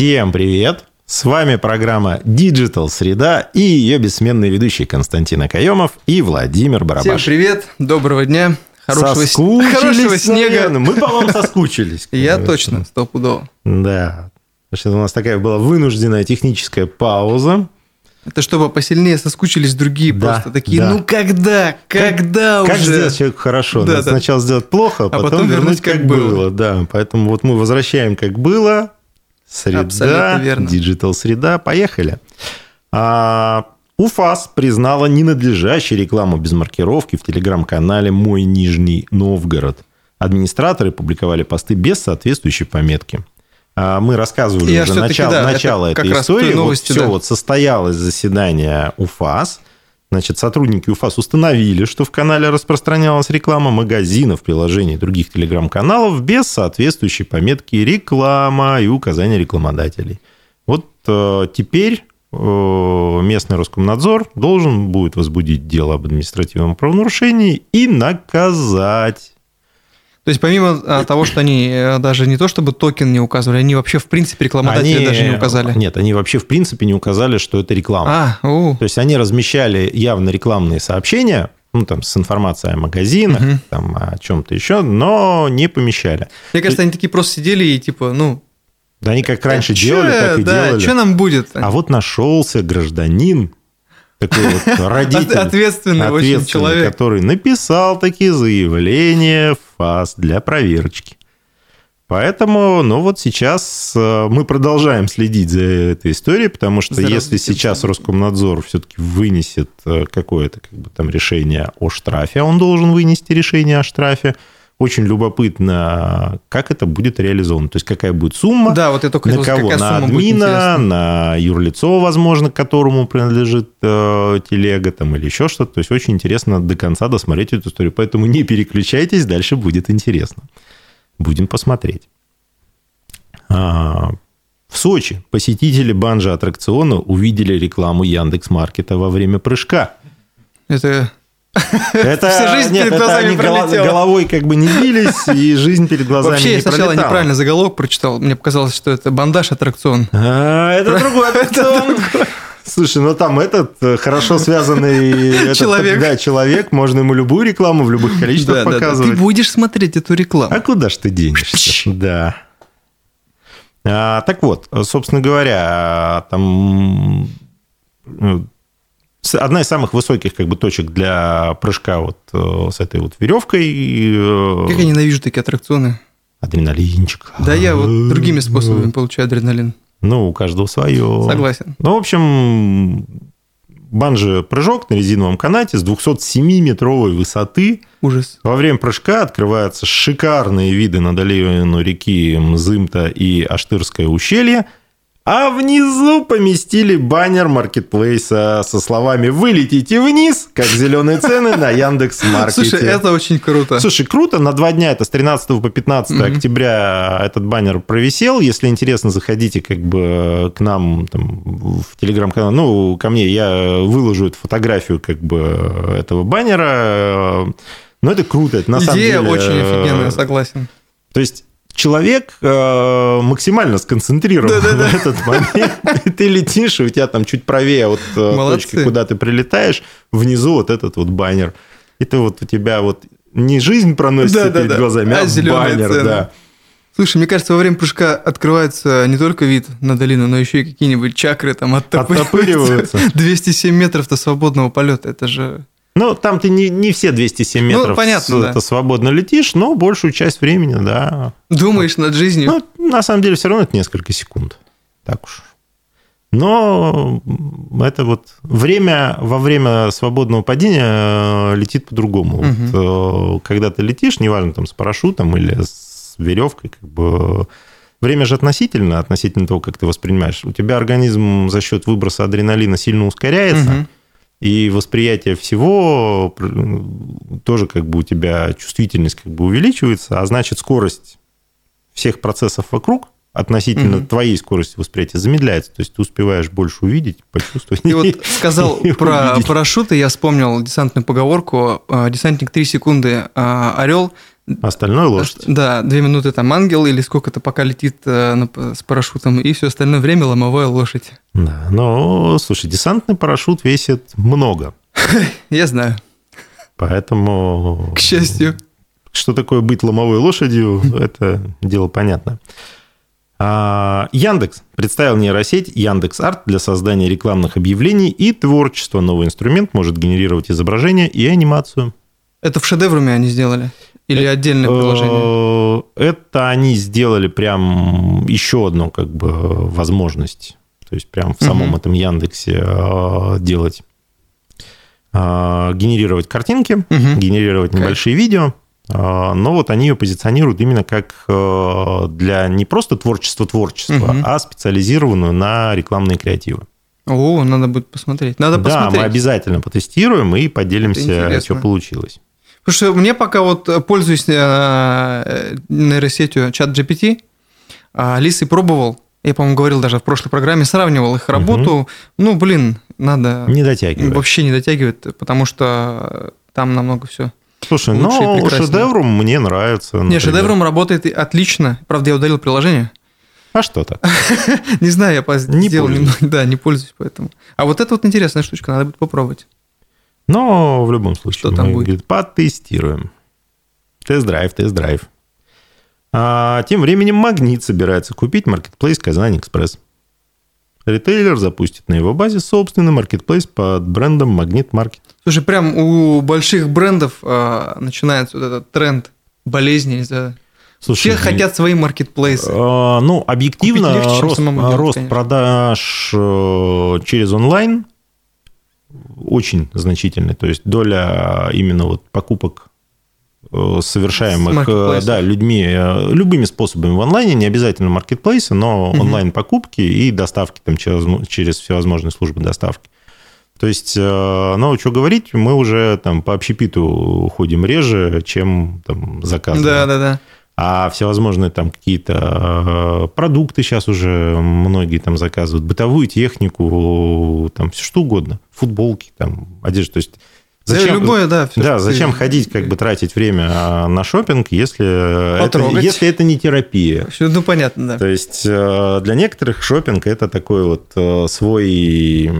Всем привет! С вами программа Digital Среда и ее бессменные ведущие Константин Акаемов и Владимир Барабаш. Всем привет, доброго дня, хорошего, Соскучились, хорошего снега. наверное. Мы по вам соскучились. Я точно, стопудово. Да. Что у нас такая была вынужденная техническая пауза. Это чтобы посильнее соскучились другие Да, просто такие, да. ну когда, когда Как уже? сделать человеку хорошо? Да, Надо да. сначала сделать плохо, а потом, потом вернуть вернуть как, как было. было. Да, поэтому вот мы возвращаем как было. Среда, digital среда, поехали. А, УФАС признала ненадлежащей рекламу без маркировки в телеграм-канале «Мой Нижний Новгород». Администраторы публиковали посты без соответствующей пометки. А, Мы рассказывали Я уже начало, да, начало этой истории. новости, вот все, да. вот состоялось заседание УФАС. Значит, сотрудники УФАС установили, что в канале распространялась реклама магазинов, приложений и других телеграм-каналов без соответствующей пометки «реклама» и указания рекламодателей. Вот э, теперь э, местный Роскомнадзор должен будет возбудить дело об административном правонарушении и наказать. То есть помимо а, того, что они э, даже не то чтобы токен не указывали, они вообще в принципе рекламодатели Они- даже не указали. Нет, они вообще в принципе не указали, что это реклама. А, у, То есть они размещали явно рекламные сообщения, ну, там, с информацией о магазинах, Мгм. там, о чем-то еще, но не помещали. мне кажется, они такие просто сидели и типа, ну... Да они как раньше чё, делали, так и да, делали. Что нам будет? А вот нашелся гражданин, такой вот родитель, Ответственный очень ответственный, человек. который написал такие заявления в ФАС для проверочки. Поэтому, ну вот сейчас э, мы продолжаем следить за этой историей, потому что За если сейчас. Роскомнадзор все-таки вынесет э, какое-то как бы там решение о штрафе, а он должен вынести решение о штрафе, очень любопытно, как это будет реализовано. То есть какая будет сумма, Да, вот я только на хотел кого? какая На админа, на юрлицо, возможно, которому принадлежит э, телега там, или еще что-то. То есть очень интересно до конца досмотреть эту историю. Поэтому не переключайтесь, дальше будет интересно. Будем посмотреть. А, в Сочи посетители банжа аттракциона увидели рекламу Яндекс Маркета во время прыжка. Это Это, Вся жизнь нет, перед глазами они пролетела. головой как бы не бились, и жизнь перед глазами Вообще, не я сначала пролетала. неправильно заголовок прочитал. Мне показалось, что это бандаж аттракцион. А, это другой аттракцион. Слушай, ну там этот э, хорошо связанный этот, Человек. да, человек, можно ему любую рекламу в любых количествах Да, да, да. Ты показывать. будешь смотреть эту рекламу. А куда ж ты денешься? Да. А, так вот, собственно говоря, там с- одна из самых высоких как бы точек для прыжка вот э, с этой вот веревкой. э, Как я ненавижу такие аттракционы. Адреналинчик. Да я вот другими способами получаю адреналин. Ну, у каждого свое. Согласен. Ну, в общем, банжи-прыжок на резиновом канате с 207-метровой высоты. Ужас. Во время прыжка открываются шикарные виды на долину реки Мзымта и Аштырское ущелье, а внизу поместили баннер маркетплейса со словами «Вы летите вниз, как зеленые цены на Яндекс Маркете». Слушай, это очень круто. Слушай, круто, на два дня, это с 13 по 15 Мгм. октября этот баннер провисел. Если интересно, заходите как бы к нам там, в телеграм-канал, ну, ко мне, я выложу эту фотографию как бы этого баннера. Но это круто, это на самом Идея деле... очень э, офигенная, согласен. То есть человек э, максимально сконцентрирован Да-да-да. в этот момент. Ты летишь, и у тебя там чуть правее от э, Молодцы. точки, куда ты прилетаешь, внизу вот этот вот баннер. Это вот у тебя вот не жизнь проносится Да-да-да, перед глазами, а а, баннер, цены. да. Слушай, мне кажется, во время прыжка открывается не только вид на долину, но еще и какие-нибудь чакры там Оттопыриваются. оттопыриваются. 207 метров-то свободного полета. Это же... Ну, там ты не, не все 207 Ну, метров понятно, с- да. свободно летишь, но большую часть времени, да. Думаешь над жизнью. Ну, на самом деле, все равно это несколько секунд. Так уж. Но это вот время во время свободного падения э, летит по-другому. Вот, э, когда ты летишь, неважно там с парашютом или с веревкой, как бы время же относительно, относительно того, как ты воспринимаешь. У тебя организм за счет выброса адреналина сильно ускоряется, Мгм. И восприятие всего пр- тоже как бы у тебя чувствительность как бы увеличивается, а значит скорость всех процессов вокруг относительно Мгм. твоей скорости восприятия замедляется. То есть ты успеваешь больше увидеть, почувствовать. Ты вот сказал и про увидеть. парашюты, я вспомнил десантную поговорку. э, Десантник 3 секунды, а орел Остальное лошадь. Да, две минуты там ангел или сколько-то пока летит э, с парашютом, и все остальное время ломовая лошадь. Да, но, слушай, десантный парашют весит много. Я знаю, Поэтому... к счастью. Что такое быть ломовой лошадью, это дело понятно. А, Яндекс представил нейросеть Яндекс Арт для создания рекламных объявлений и творчества. Новый инструмент может генерировать изображение и анимацию. Это в шедевруме они сделали? Или отдельное приложение? Э, Это они сделали прям еще одну как бы возможность. То есть прям в самом этом Яндексе э, делать э, генерировать картинки, генерировать небольшие видео. Но вот они ее позиционируют именно как для не просто творчества-творчества, Мгм. а специализированную на рекламные креативы. О, надо будет посмотреть. Надо да, посмотреть. мы обязательно потестируем и поделимся, что получилось. Потому что мне пока вот э, пользуюсь э, нейросетью чат GPT, а Лисой пробовал, я, по-моему, говорил даже в прошлой программе, сравнивал их работу. Ну, блин, надо... Не дотягивает. Вообще не дотягивает, потому что там намного все. Слушай, лучше и но прекраснее. шедевром мне нравится. Не, например. шедевром работает отлично. Правда, я удалил приложение. А что так? Не знаю, я Не сделал немного. Да, не пользуюсь поэтому. А вот это вот интересная штучка, надо будет попробовать. Но в любом случае Что там мы будет? говорит, потестируем. Тест-драйв, тест-драйв. А тем временем Магнит собирается купить маркетплейс KazanExpress. Ритейлер запустит на его базе собственный маркетплейс под брендом Магнит Маркет. Слушай, прям у больших брендов а, начинается вот этот тренд болезни. не знаю. Слушай, Все хотят свои маркетплейсы. А, Ну, объективно, легче, рост, делать, рост конечно. продаж э, через онлайн очень значительный. То есть доля именно вот покупок э, совершаемых э, да, людьми э, любыми способами в онлайне, не обязательно маркетплейсы, но онлайн-покупки и доставки там через, через всевозможные службы доставки. То есть, ну, что говорить, мы уже там по общепиту ходим реже, чем там заказываем. Да, да, да. А всевозможные там какие-то э, продукты сейчас уже многие там заказывают, бытовую технику, там все что угодно, футболки, там, одежда. То есть Зачем? Любое, да. всё, да, зачем ты- ходить, как бы тратить время а, на шопинг, если это, если это не терапия? Ну, понятно, да. То есть э, для некоторых шопинг это такой вот э, свой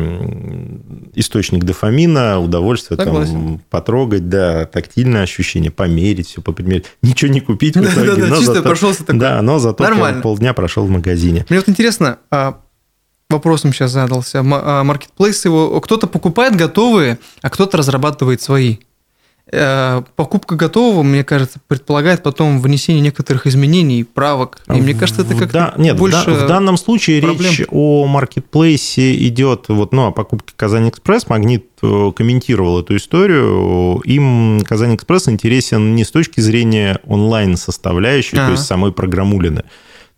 источник дофамина, удовольствие там, потрогать, да, тактильное ощущение, померить, все попримерить. Ничего не купить в итоге. Да-да-да, но чисто зато- прошелся такой. Да, но зато Нормально. полдня прошел в магазине. Мне вот интересно, а, вопросом сейчас задался. А, Маркетплейс его кто-то покупает готовые, а кто-то разрабатывает свои. Э, Покупка готового, мне кажется, предполагает потом внесение некоторых изменений, правок. И мне кажется, это как-то да- Нет, больше... да- в данном случае проблем. речь о маркетплейсе идет, вот, ну, о покупке Казань Экспресс. Магнит э, комментировал эту историю. Им Казань Экспресс интересен не с точки зрения онлайн-составляющей, то Ага. есть самой программулины.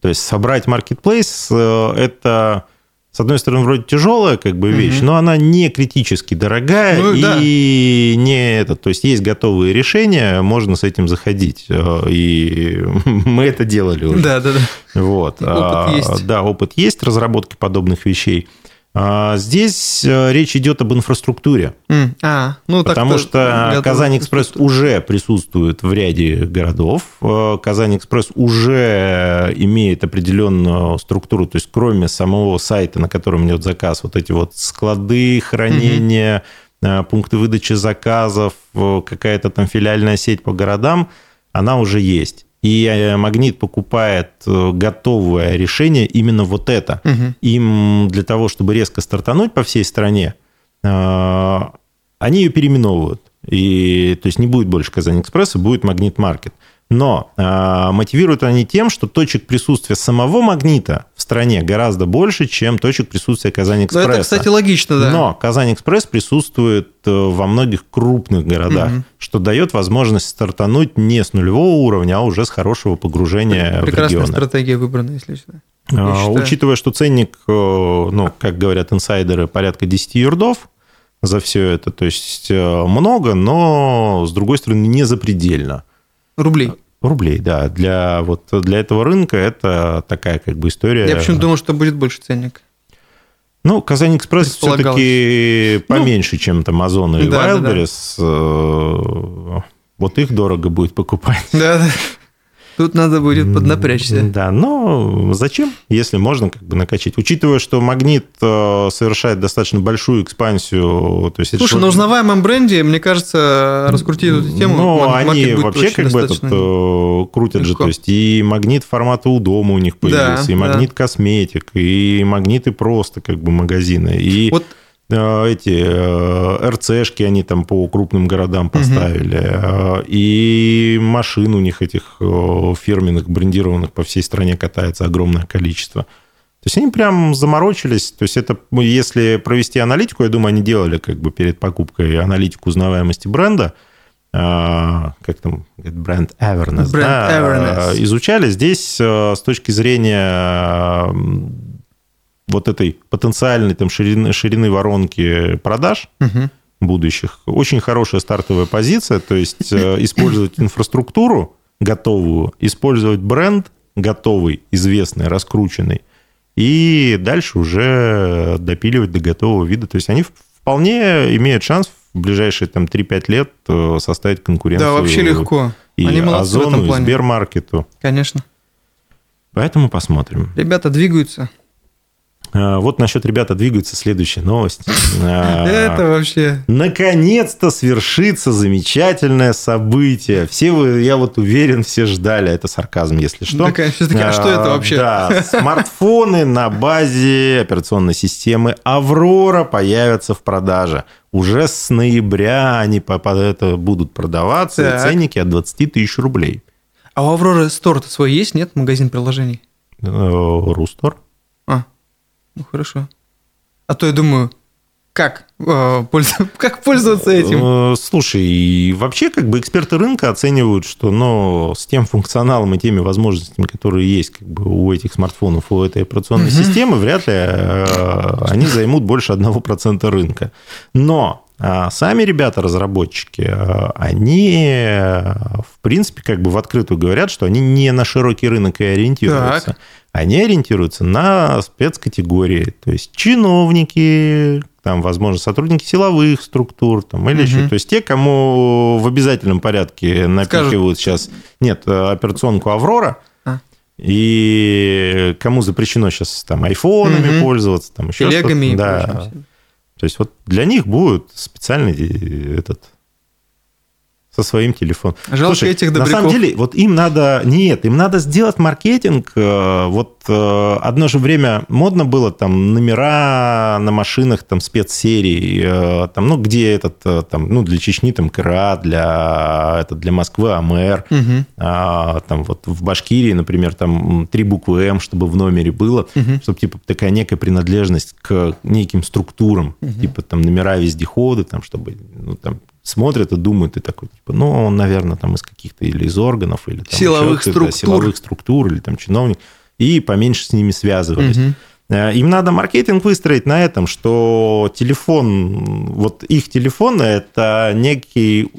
То есть собрать маркетплейс э, – это с одной стороны, вроде тяжелая как бы вещь, Мгм. но она не критически дорогая Ну, да. и не это. То есть есть готовые решения, можно с этим заходить. Э, И мы это делали уже. Да, да, да. Вот. Опыт А, есть. Да, опыт есть разработки подобных вещей. А, Здесь э, речь идет об инфраструктуре, А, ну потому что Казань Экспресс уже присутствует в ряде городов. Э, Казань Экспресс уже имеет определенную структуру, то есть кроме самого сайта, на котором идет заказ, вот эти вот склады, хранения, э, пункты выдачи заказов, какая-то там филиальная сеть по городам, она уже есть. И э, Магнит покупает э, готовое решение именно вот это. Мгм. Им для того, чтобы резко стартануть по всей стране, э, они ее переименовывают. И, то есть не будет больше Казань Экспресса, будет Магнит Маркет. Но э, мотивируют они тем, что точек присутствия самого Магнита в стране гораздо больше, чем точек присутствия Казань Ну, это, кстати, логично, да. Но Казань Экспресс присутствует э, во многих крупных городах, Мгм. что дает возможность стартануть не с нулевого уровня, а уже с хорошего погружения в Прекрасная регионы. стратегия выбрана, если что. А. Учитывая, что ценник, э, ну, как говорят инсайдеры, порядка 10 юрдов за все это, то есть э, много, но, с другой стороны, не запредельно. Рублей. Рублей, да. Для, вот, для этого рынка это такая как бы история. Я почему-то думал, что будет больше ценник. Ну, Казань Экспресс все-таки поменьше, чем там Озон и Да, да, да. Wildberries. Э, Вот их дорого будет покупать. Да, да. Тут надо будет поднапрячься. Да, но зачем, если можно как бы накачать? Учитывая, что магнит э, совершает достаточно большую экспансию. То есть Слушай, на узнаваемом бренде, мне кажется, раскрутить эту тему. Ну, мар- они вообще как бы этот э, крутят же, то есть и магнит формата у дома у них появился, и магнит косметик, и магниты просто как бы магазины, и Вот эти э, РЦшки они там по крупным городам поставили, э, и машин у них этих э, фирменных, брендированных по всей стране катается огромное количество. То есть они прям заморочились. То есть это, ну, если провести аналитику, я думаю, они делали как бы перед покупкой аналитику узнаваемости бренда, как там, бренд Brand да, awareness. изучали. Здесь э, с точки зрения вот этой потенциальной там ширины, ширины воронки продаж мгм. будущих, очень хорошая стартовая позиция, то есть э, использовать инфраструктуру готовую, использовать бренд готовый, известный, раскрученный, и дальше уже допиливать до готового вида. То есть они вполне имеют шанс в ближайшие там 3-5 лет э, составить конкуренцию. да, вообще легко. И Они молодцы в Озону, этом и плане. Сбермаркету. Конечно. Поэтому посмотрим. Ребята двигаются. А, Вот насчет ребята двигаются следующая новость. А, Это вообще... Наконец-то свершится замечательное событие. Все вы, я вот уверен, все ждали. Это сарказм, если что. Все-таки, а что это вообще? Да, смартфоны на базе операционной системы Аврора появятся в продаже. Уже с ноября они по- под это будут продаваться. Так. Ценники от 20 тысяч рублей. А у Авроры стор-то свой есть, нет? Магазин приложений? Э, Рустор. Ну хорошо. А то я думаю, как, э, пользу- как пользоваться этим? Э, Слушай, и вообще как бы эксперты рынка оценивают, что ну, с тем функционалом и теми возможностями, которые есть как бы у этих смартфонов, у этой операционной системы, вряд ли э, они займут больше 1% рынка. Но сами ребята-разработчики, э, они, э, в принципе, как бы в открытую говорят, что они не на широкий рынок и ориентируются. Так. Они ориентируются на спецкатегории, то есть чиновники, там, возможно, сотрудники силовых структур, там, или Мгм. еще. То есть те, кому в обязательном порядке напихивают сейчас, нет, э, операционку Аврора, А. и кому запрещено сейчас там айфонами Мгм. пользоваться, там еще что-то. Да. прочим. То есть вот для них будет специальный э, этот со своим телефоном. Жалко этих на добряков. самом деле, вот им надо... Нет, им надо сделать маркетинг. э, Вот э, одно же время модно было там номера на машинах там спецсерий, э, там, ну, где этот, там, ну, для Чечни там КРА, для, это, для Москвы АМР, Мгм. а, там вот в Башкирии, например, там три буквы М, чтобы в номере было, Мгм. чтобы типа такая некая принадлежность к неким структурам, типа там номера вездеходы, там, чтобы ну, там смотрят и думают, и такой, типа, ну, он, наверное, там из каких-то или из органов, или там Силовых еще кто-то, да, структур. силовых структур, или там чиновник, и поменьше с ними связывались. Мгм. Э, Им надо маркетинг выстроить на этом, что телефон, вот их телефон – это некий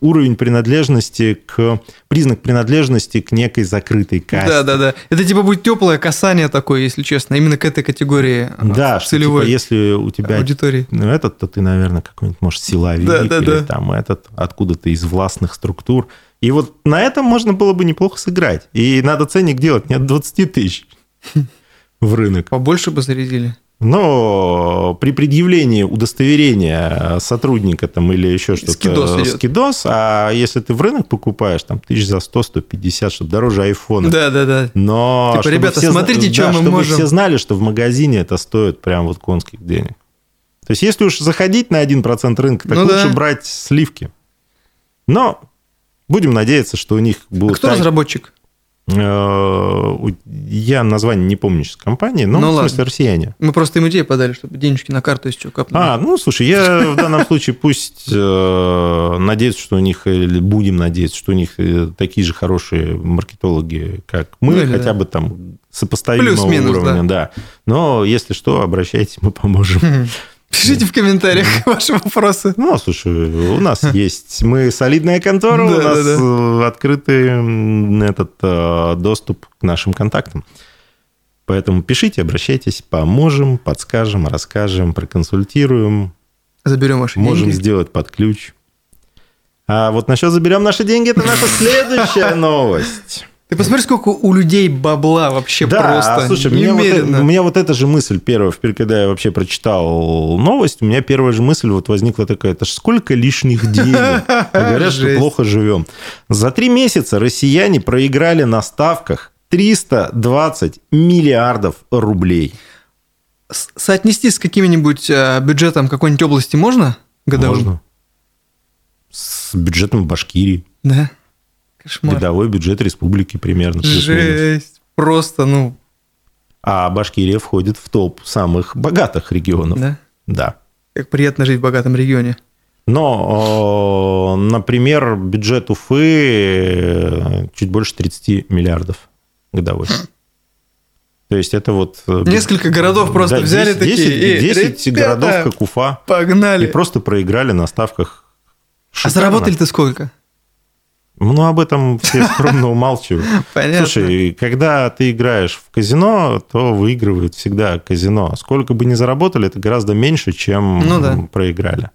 уровень принадлежности к, признак принадлежности к некой закрытой касте. Да, да, да. Это типа будет теплое касание такое, если честно, именно к этой категории а, Да, что, целевой типа, если у тебя аудитории. ну, этот, то ты, наверное, какой-нибудь, может, силовик Да, да, или да. там этот, откуда-то из властных структур. И вот на этом можно было бы неплохо сыграть. И надо ценник делать не от 20 тысяч в рынок. Побольше бы зарядили. Но при предъявлении удостоверения сотрудника там или еще что-то... Скидос идет. скидос, а если ты в рынок покупаешь, там, тысяч за 100-150, чтобы дороже айфона. Да, да, да. Но Типа, чтобы ребята, все смотрите, да, чё мы чтобы можем. все знали, что в магазине это стоит прям вот конских денег. То есть, если уж заходить на 1% рынка, так Ну лучше да. брать сливки. Но будем надеяться, что у них А будут... кто так- разработчик? Э, Я название не помню сейчас компании, но Ну в ладно. смысле россияне. Мы просто им идею подали, чтобы денежки на карту чего капнули. А, ну, слушай, я в данном случае пусть э, надеюсь, что у них, или будем надеяться, что у них э, такие же хорошие маркетологи, как мы, Ну, или хотя да. бы там сопоставимого уровня, да. Но если что, обращайтесь, мы поможем. Пишите в комментариях ваши вопросы. Ну, слушай, у нас есть, мы солидная контора, у нас э, открытый этот э, доступ к нашим контактам. Поэтому пишите, обращайтесь, поможем, подскажем, расскажем, проконсультируем, Заберем ваши можем деньги. сделать под ключ. А вот насчет заберем наши деньги, это наша следующая новость. Ты посмотри, сколько у людей бабла вообще Да, просто. слушай, меня вот, у меня вот эта же мысль первая, впервые, когда я вообще прочитал новость, у меня первая же мысль вот возникла такая, это ж сколько лишних денег. Говорят, что плохо живем. За три месяца россияне проиграли на ставках 320 миллиардов рублей. Соотнести с каким-нибудь э, бюджетом какой-нибудь области можно? Годовым? Можно. С бюджетом Башкирии. Да. Кошмар. Годовой бюджет республики примерно. Жесть. Просто, ну, А Башкирия входит в топ самых богатых регионов. да. Да. Как приятно жить в богатом регионе. Но, например, бюджет Уфы э, чуть больше 30 миллиардов годовой. То есть это вот... э, Несколько городов просто взяли 10, такие, 10, «Эй, 10 ребята, городов, как Уфа, и Погнали. просто проиграли на ставках. А Шикарно. заработали-то сколько? Ну, об этом все скромно умалчивают. Понятно. Слушай, когда ты играешь в казино, то выигрывает всегда казино. Сколько бы ни заработали, это гораздо меньше, чем Ну да. проиграли.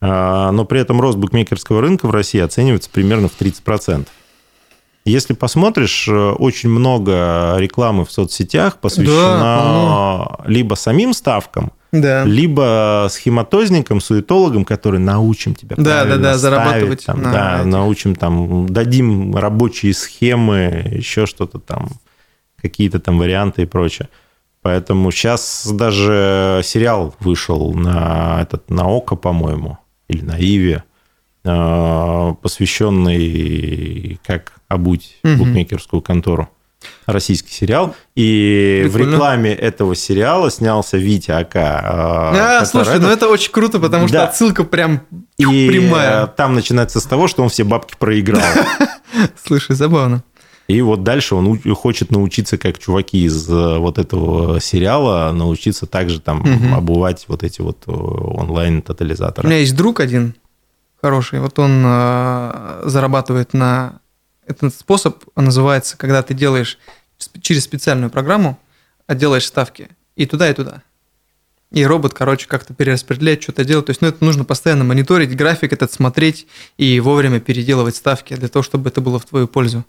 А, Но при этом рост букмекерского рынка в России оценивается примерно в 30%. Если посмотришь, э, очень много рекламы в соцсетях посвящено либо самим ставкам, Да. либо схематозникам, суетологам, которые научим тебя Да, да, да, ставить, зарабатывать там, на да, этих. научим там, дадим рабочие схемы, еще что-то там, какие-то там варианты и прочее. Поэтому сейчас даже сериал вышел на этот на Око, по-моему, или на Иве, э, посвященный как обуть Мгм. букмекерскую контору. Российский сериал. И в Прикольно. рекламе этого сериала снялся Витя Ака. А, слушай, ну это очень круто, потому что Да. отсылка прям И прямая. э, там начинается с того, что он все бабки проиграл. Слушай, забавно. И вот дальше он хочет научиться, как чуваки из э, вот этого сериала, научиться также там Мгм. обувать вот эти вот э, У онлайн-тотализаторы. меня есть друг один хороший, вот он э, зарабатывает на... Этот способ называется, когда ты делаешь через специальную программу, а делаешь ставки и туда, и туда. И робот, короче, как-то перераспределяет, что-то делает. То есть, ну, это нужно постоянно мониторить, график этот смотреть и вовремя переделывать ставки для того, чтобы это было в твою пользу.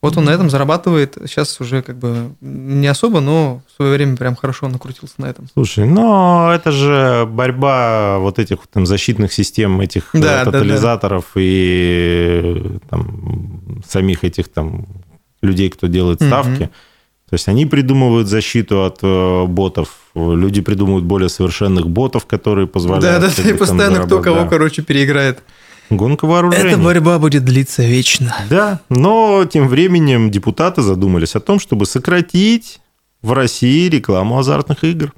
Вот он на этом зарабатывает. Сейчас уже как бы не особо, но в свое время прям хорошо накрутился на этом. Слушай, но это же борьба вот этих там защитных систем, этих э, Да, да, да. тотализаторов и э, там, самих этих там людей, кто делает ставки. То есть они придумывают защиту от э, ботов, люди придумывают более совершенных ботов, которые позволяют... Да, да, и постоянно кто кого, Да. короче, переиграет. Гонка вооружений. Эта борьба будет длиться вечно. Да, но тем временем депутаты задумались о том, чтобы сократить в России рекламу азартных игр.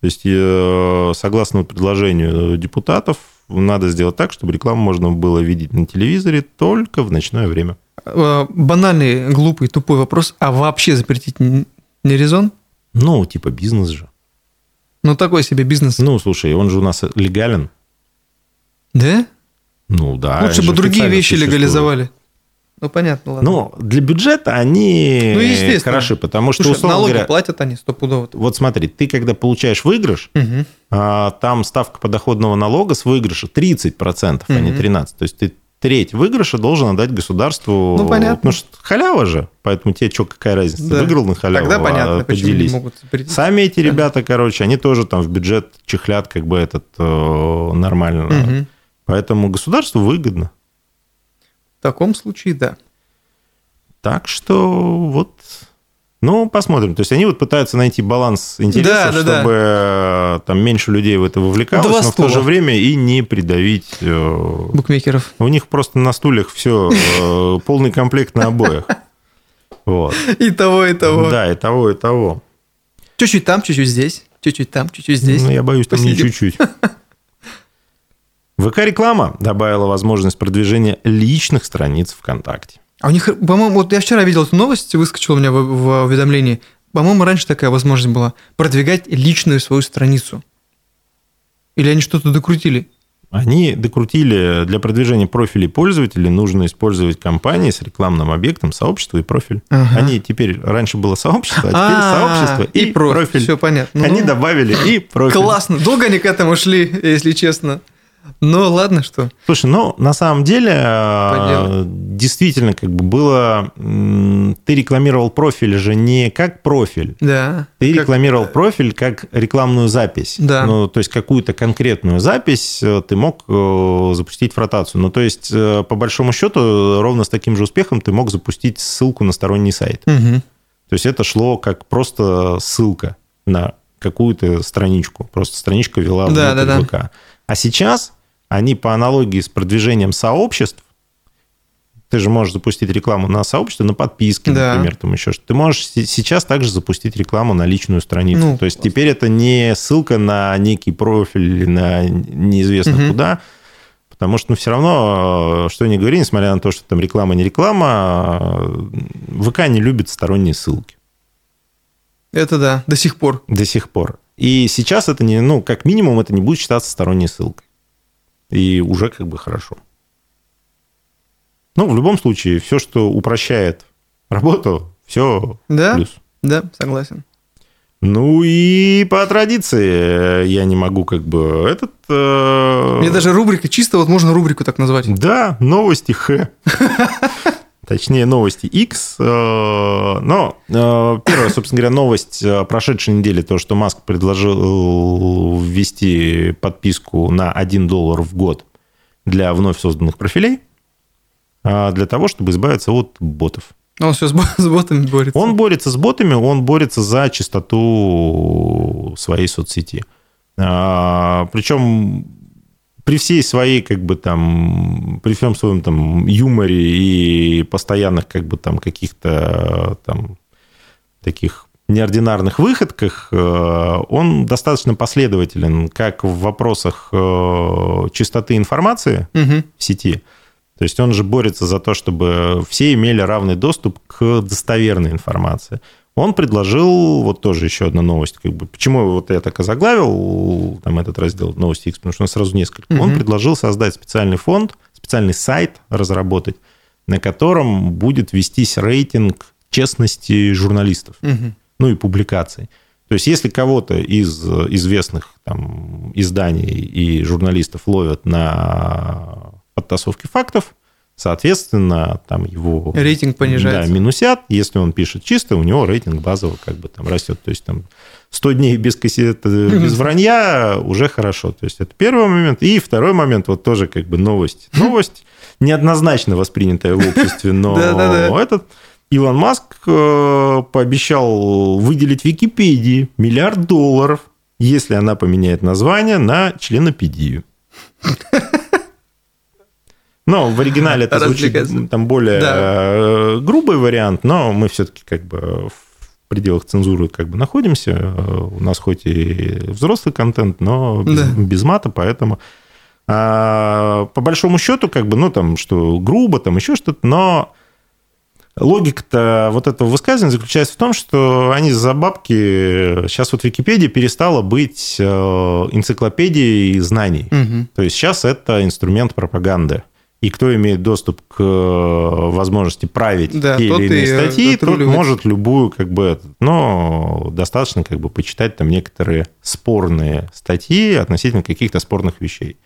То есть, э, согласно предложению депутатов, надо сделать так, чтобы рекламу можно было видеть на телевизоре только в ночное время. Э, Банальный, глупый, тупой вопрос. А вообще запретить не резон? Ну, типа бизнес же. Ну, такой себе бизнес. Ну, слушай, он же у нас легален. Да? Ну, да. Лучше бы другие вещи легализовали. Ну, понятно, ладно. Ну, для бюджета они Ну, естественно. хороши, потому что, Слушай, условно налоги говоря, платят они стопудово. вот смотри, ты когда получаешь выигрыш, Мгм. а, там ставка подоходного налога с выигрыша 30%, а не Мгм. 13%. То есть ты треть выигрыша должен отдать государству. Ну, понятно. Потому что халява же, поэтому тебе что, какая разница? Да. выиграл на халяву, Тогда понятно, а почему поделись. не могут. Сами эти ребята, короче, они тоже там в бюджет чехлят как бы этот э, нормально. Мгм. Поэтому государству выгодно. В таком случае, да. Так что вот... Ну, посмотрим. То есть они вот пытаются найти баланс интересов, Да, да, да. чтобы э, там меньше людей в это вовлекалось, Два но в стула. то же время и не придавить... э, Букмекеров. У них просто на стульях все полный комплект на обоях. Вот. И того, и того. Да, и того, и того. Чуть-чуть там, чуть-чуть здесь. Чуть-чуть там, чуть-чуть здесь. Ну, я боюсь, там не чуть-чуть. ВК-реклама добавила возможность продвижения личных страниц ВКонтакте. А у них, по-моему, вот я вчера видел эту новость, выскочила у меня в, в уведомлении. По-моему, раньше такая возможность была. Продвигать личную свою страницу. Или они что-то докрутили? Они докрутили для продвижения профилей пользователей нужно использовать компании с рекламным объектом, сообщество и профиль. Ага. Они теперь, раньше было сообщество, а теперь А, сообщество и, профиль. Все понятно. Они Ну, добавили и профиль. Классно. Долго они к этому шли, если честно. Ну, ладно, что. Слушай, ну, на самом деле, э, Поделай. действительно, как бы было... Ты рекламировал профиль же не как профиль, Да. ты Как- рекламировал профиль как рекламную запись. Да. Ну, то есть какую-то конкретную запись э, ты мог э, запустить в ротацию. Ну, то есть, по большому счету, ровно с таким же успехом ты мог запустить ссылку на сторонний сайт. Мгм. То есть это шло как просто ссылка на какую-то страничку. Просто страничка вела Да, внутрь да, да. ВК. А сейчас они по аналогии с продвижением сообществ, ты же можешь запустить рекламу на сообщество, на подписке, Да. например, там еще что-то. Ты можешь се- сейчас также запустить рекламу на личную страницу. Ну, То есть теперь это не ссылка на некий профиль или на неизвестно Мгм. куда, Потому что, ну, все равно, э, что ни говори, несмотря на то, что там реклама не реклама, э, ВК не любит сторонние ссылки Это да, до сих пор. до сих пор. И сейчас это не, ну, как минимум, это не будет считаться сторонней ссылкой. И уже как бы хорошо. Ну, в любом случае, все, что упрощает работу, все Да? плюс. Да, согласен. Ну и по традиции э, я не могу как бы этот... э, Мне даже рубрика, чисто вот можно рубрику так назвать. Да, новости Х. Точнее, новости X. э, Но э, первая, собственно говоря, новость э, прошедшей недели, то, что Маск предложил ввести подписку на 1 доллар в год для вновь созданных профилей, для того, чтобы избавиться от ботов. Он все с, с ботами борется. Он борется с ботами, он борется за чистоту своей соцсети. Причем при всей своей, как бы там, при всем своем там юморе и постоянных, как бы там, каких-то там таких неординарных выходках, э, он достаточно последователен как в вопросах э, чистоты информации Мгм. в сети. То есть он же борется за то, чтобы все имели равный доступ к достоверной информации. Он предложил, вот тоже еще одна новость, как бы, почему вот я так озаглавил там этот раздел новости X, потому что у нас сразу несколько. Он Мгм. предложил создать специальный фонд, специальный сайт разработать, на котором будет вестись рейтинг честности журналистов Мгм. ну и публикаций. То есть, если кого-то из известных там, изданий и журналистов ловят на подтасовке фактов, соответственно, там его... Рейтинг понижается. Да, минусят. Если он пишет чисто, у него рейтинг базово как бы там растет. То есть, там 100 дней без кассеты, без вранья уже хорошо. То есть, это первый момент. И второй момент, вот тоже как бы новость. Новость неоднозначно воспринятая в обществе, но этот Илон Маск э, пообещал выделить Википедии миллиард долларов, если она поменяет название на членопедию. Но в оригинале это звучит там более Да. э, грубый вариант, но мы все-таки как бы в пределах цензуры как бы находимся. Э, У нас хоть и взрослый контент, но без, Да. без мата, поэтому а, по большому счету, как бы, ну, там, что грубо, там еще что-то, но логика-то вот этого высказывания заключается в том, что они за бабки... Сейчас вот Википедия перестала быть э, энциклопедией знаний. Мгм. То есть сейчас это инструмент пропаганды. И кто имеет доступ к э, возможности править Да, те или иные статьи, тот может любую, как бы, но достаточно как бы почитать там некоторые спорные статьи относительно каких-то спорных вещей.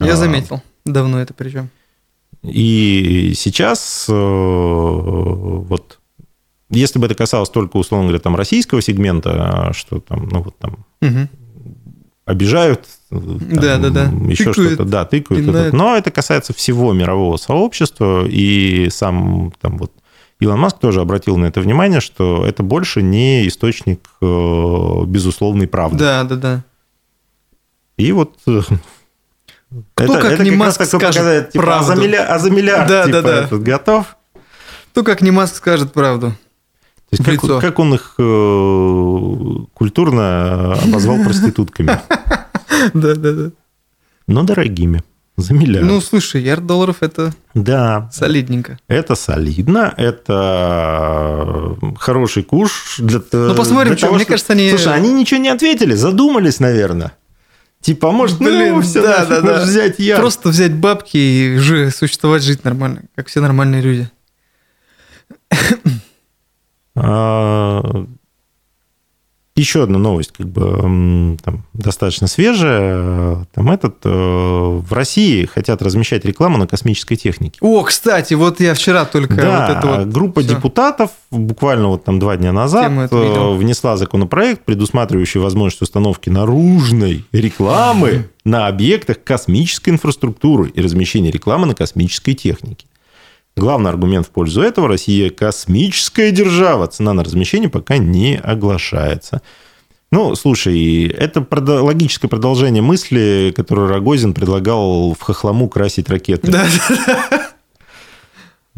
Я А, заметил. Давно это причем. И сейчас э, вот если бы это касалось только, условно говоря, там российского сегмента, что там, ну вот там Мгм. Обижают, э, там, Да-да-да. еще Тыкают, что-то, да, тыкают. этот. Но это касается всего мирового сообщества, и сам там вот Илон Маск тоже обратил на это внимание, что это больше не источник э, безусловной правды. Да, да, да. И вот э, Кто, как не раз Маск, такое скажет показывает, типа, а за правду. миллиард, а за миллиард, Да, типа, да, да. этот готов. Кто, как не Маск, скажет правду. Есть как, лицо. как он их э, культурно обозвал проститутками. Да, да, да. Но дорогими. За миллиард. Ну, слушай, ярд долларов это да, солидненько. это солидно, это хороший куш. Для, Ну, посмотрим, для что. того, Мне что- кажется, они- Слушай, они ничего не ответили, задумались, наверное. Типа, а может, Блин, ну, все, да, да, да. взять я. Просто взять бабки и жи- существовать, жить нормально, как все нормальные люди. А, еще одна новость, как бы там, достаточно свежая. Там этот э, в России хотят размещать рекламу на космической технике. О, кстати, вот я вчера только да, вот это вот. Группа всё. депутатов буквально вот там два дня назад э, внесла законопроект, предусматривающий возможность установки наружной рекламы на объектах космической инфраструктуры и размещения рекламы на космической технике. Главный аргумент в пользу этого – Россия космическая держава. Цена на размещение пока не оглашается. Ну, слушай, это логическое продолжение мысли, которую Рогозин предлагал в хохлому красить ракеты. Да, да, да.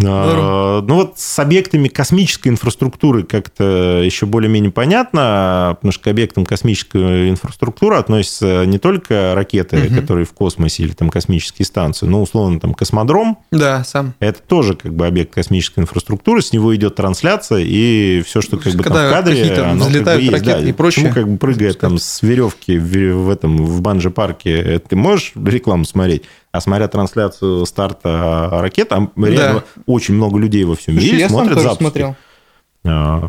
А, ну вот с объектами космической инфраструктуры как-то еще более-менее понятно, потому что к объектам космической инфраструктуры относятся не только ракеты, угу. которые в космосе или там космические станции, но условно там космодром. Да, сам. Это тоже как бы объект космической инфраструктуры, с него идет трансляция и все, что как бы Когда там в кадре, оно взлетают как бы есть. да, и прочее. Почему как бы прыгает там с веревки в, в этом в банджи парке, ты можешь рекламу смотреть? А смотря трансляцию старта ракет, там реально да. очень много людей во всем мире я смотрят запуски. Смотрел. А,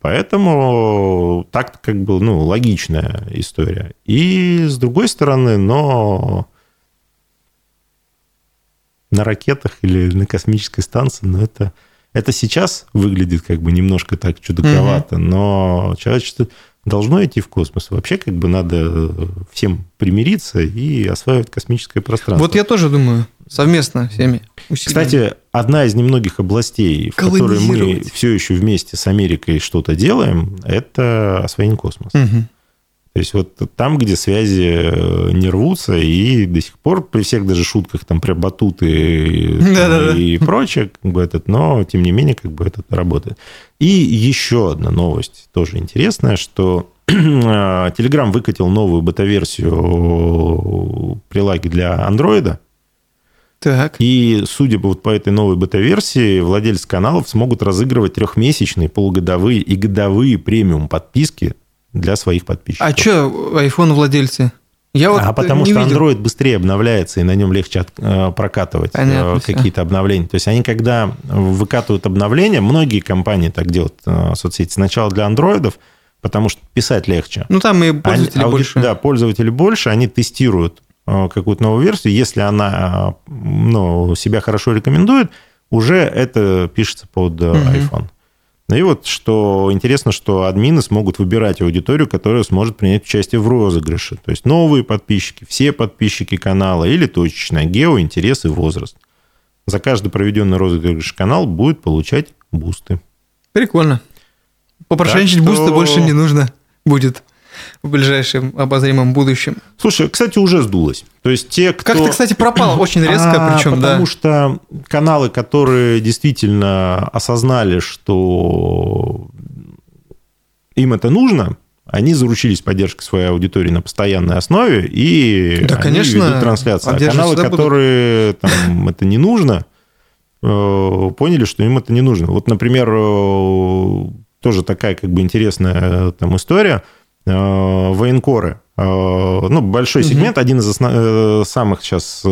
поэтому так как бы ну, логичная история. И с другой стороны, но на ракетах или на космической станции, но ну, это, это сейчас выглядит как бы немножко так чудаковато, угу. но человечество должно идти в космос. Вообще как бы надо всем примириться и осваивать космическое пространство. Вот я тоже думаю, совместно всеми усилиями. Кстати, одна из немногих областей, в которой мы все еще вместе с Америкой что-то делаем, это освоение космоса. Угу. То есть вот там, где связи э, не рвутся, и до сих пор при всех даже шутках там про батуты и, и прочее, как бы этот, но тем не менее как бы это работает. И еще одна новость тоже интересная, что Telegram выкатил новую бета-версию прилаги для андроида. Так. И, судя вот по этой новой бета-версии, владельцы каналов смогут разыгрывать трехмесячные, полугодовые и годовые премиум подписки для своих подписчиков. А что iPhone владельцы? Я вот а потому что видел. Android быстрее обновляется, и на нем легче от, э, прокатывать э, Понятно, какие-то все. обновления. То есть они, когда выкатывают обновления, многие компании так делают, э, соцсети, сначала для андроидов, потому что писать легче. Ну, там и пользователи они, больше. Да, пользователи больше, они тестируют какую-то новую версию. Если она ну, себя хорошо рекомендует, уже это пишется под угу. iPhone. Ну и вот что интересно, что админы смогут выбирать аудиторию, которая сможет принять участие в розыгрыше. То есть новые подписчики, все подписчики канала или точечная гео, интерес и возраст. За каждый проведенный розыгрыш канал будет получать бусты. Прикольно. Попрошайничать что... бусты больше не нужно будет в ближайшем обозримом будущем. Слушай, кстати, уже сдулось. То есть те, кто... Как-то, кстати, пропал очень резко, а, причем, потому да. что каналы, которые действительно осознали, что им это нужно, они заручились поддержкой своей аудитории на постоянной основе и да, они конечно, ведут трансляцию. А каналы, которые там, это не нужно, э, поняли, что им это не нужно. Вот, например, э, тоже такая как бы интересная э, там история – военкоры. Э, ну, большой сегмент, угу. один из основ... Э, самых сейчас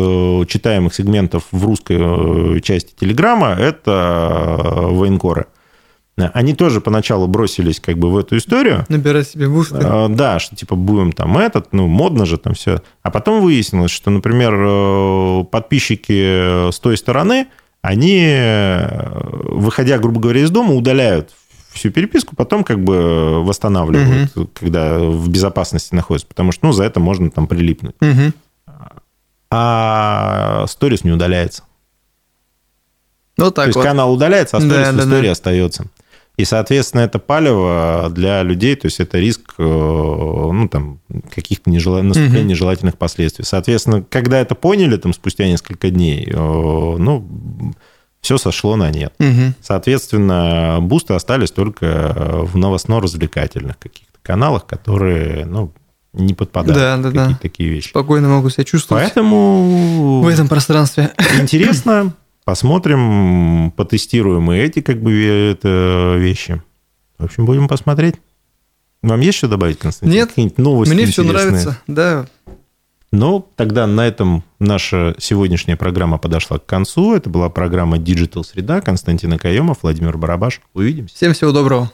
читаемых сегментов в русской части Телеграма, это военкоры. Они тоже поначалу бросились как бы в эту историю. Набирать себе бусты. Да, что типа будем там этот, ну, модно же там все. А потом выяснилось, что, например, подписчики с той стороны, они, выходя, грубо говоря, из дома, удаляют всю переписку, потом как бы восстанавливают, угу. когда в безопасности находятся, потому что ну, за это можно там прилипнуть. Угу. А сторис не удаляется. Вот так То есть вот. канал удаляется, а сторис да, в истории да. остается. И, соответственно, это палево для людей, то есть это риск э, ну, там, каких-то нежел... наступления угу. нежелательных последствий. Соответственно, когда это поняли там, спустя несколько дней, э, ну, все сошло на нет. Угу. Соответственно, бусты остались только в новостно-развлекательных каких-то каналах, которые, ну, не подпадают да, да, какие-то да. такие вещи. Спокойно могут себя чувствовать. Поэтому... В этом пространстве. Интересно. Посмотрим, потестируем и эти как бы это вещи. В общем, будем посмотреть. Вам есть что добавить, Константин? Нет, Какие-нибудь новости мне интересные? все нравится, да. Ну, тогда на этом наша сегодняшняя программа подошла к концу. Это была программа Digital Среда. Константин Акаемов, Владимир Барабаш. Увидимся. Всем всего доброго.